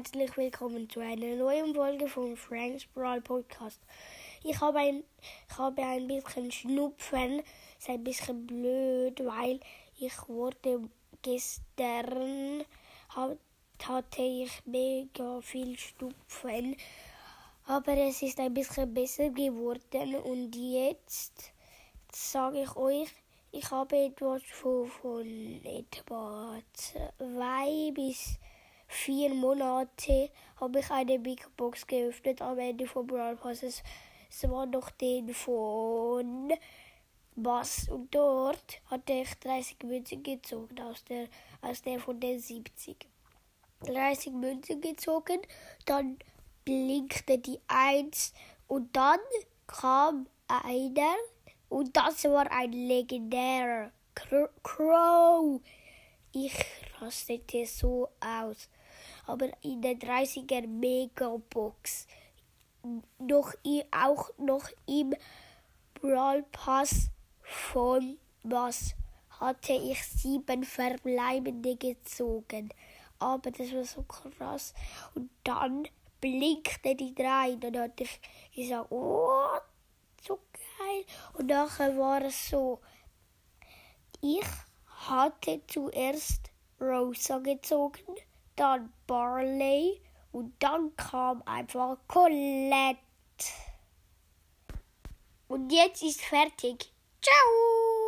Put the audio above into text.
herzlich willkommen zu einer neuen Folge von Franks Brawl Podcast. Ich habe ein, ich habe ein bisschen Schnupfen, ist ein bisschen blöd, weil ich wurde gestern hat, hatte ich mega viel Schnupfen, aber es ist ein bisschen besser geworden und jetzt sage ich euch, ich habe etwas von, von etwa zwei bis vier Monate habe ich eine Big Box geöffnet am Ende von Brawl Pass. Es, es war noch den von Bass und dort hatte ich 30 Münzen gezogen aus der, aus der von den 70. 30 Münzen gezogen, dann blinkte die 1 und dann kam einer und das war ein legendärer Crow. Ich rastete so aus aber in der 30er Megabox. Noch auch noch im Brawl Pass von was hatte ich sieben verbleibende gezogen. Aber das war so krass. Und dann blinkte die drei. Dann hatte ich gesagt, oh, so geil. Und nachher war es so, ich hatte zuerst Rosa gezogen dann Barley und dann kam einfach Colette. Und jetzt ist fertig. Ciao!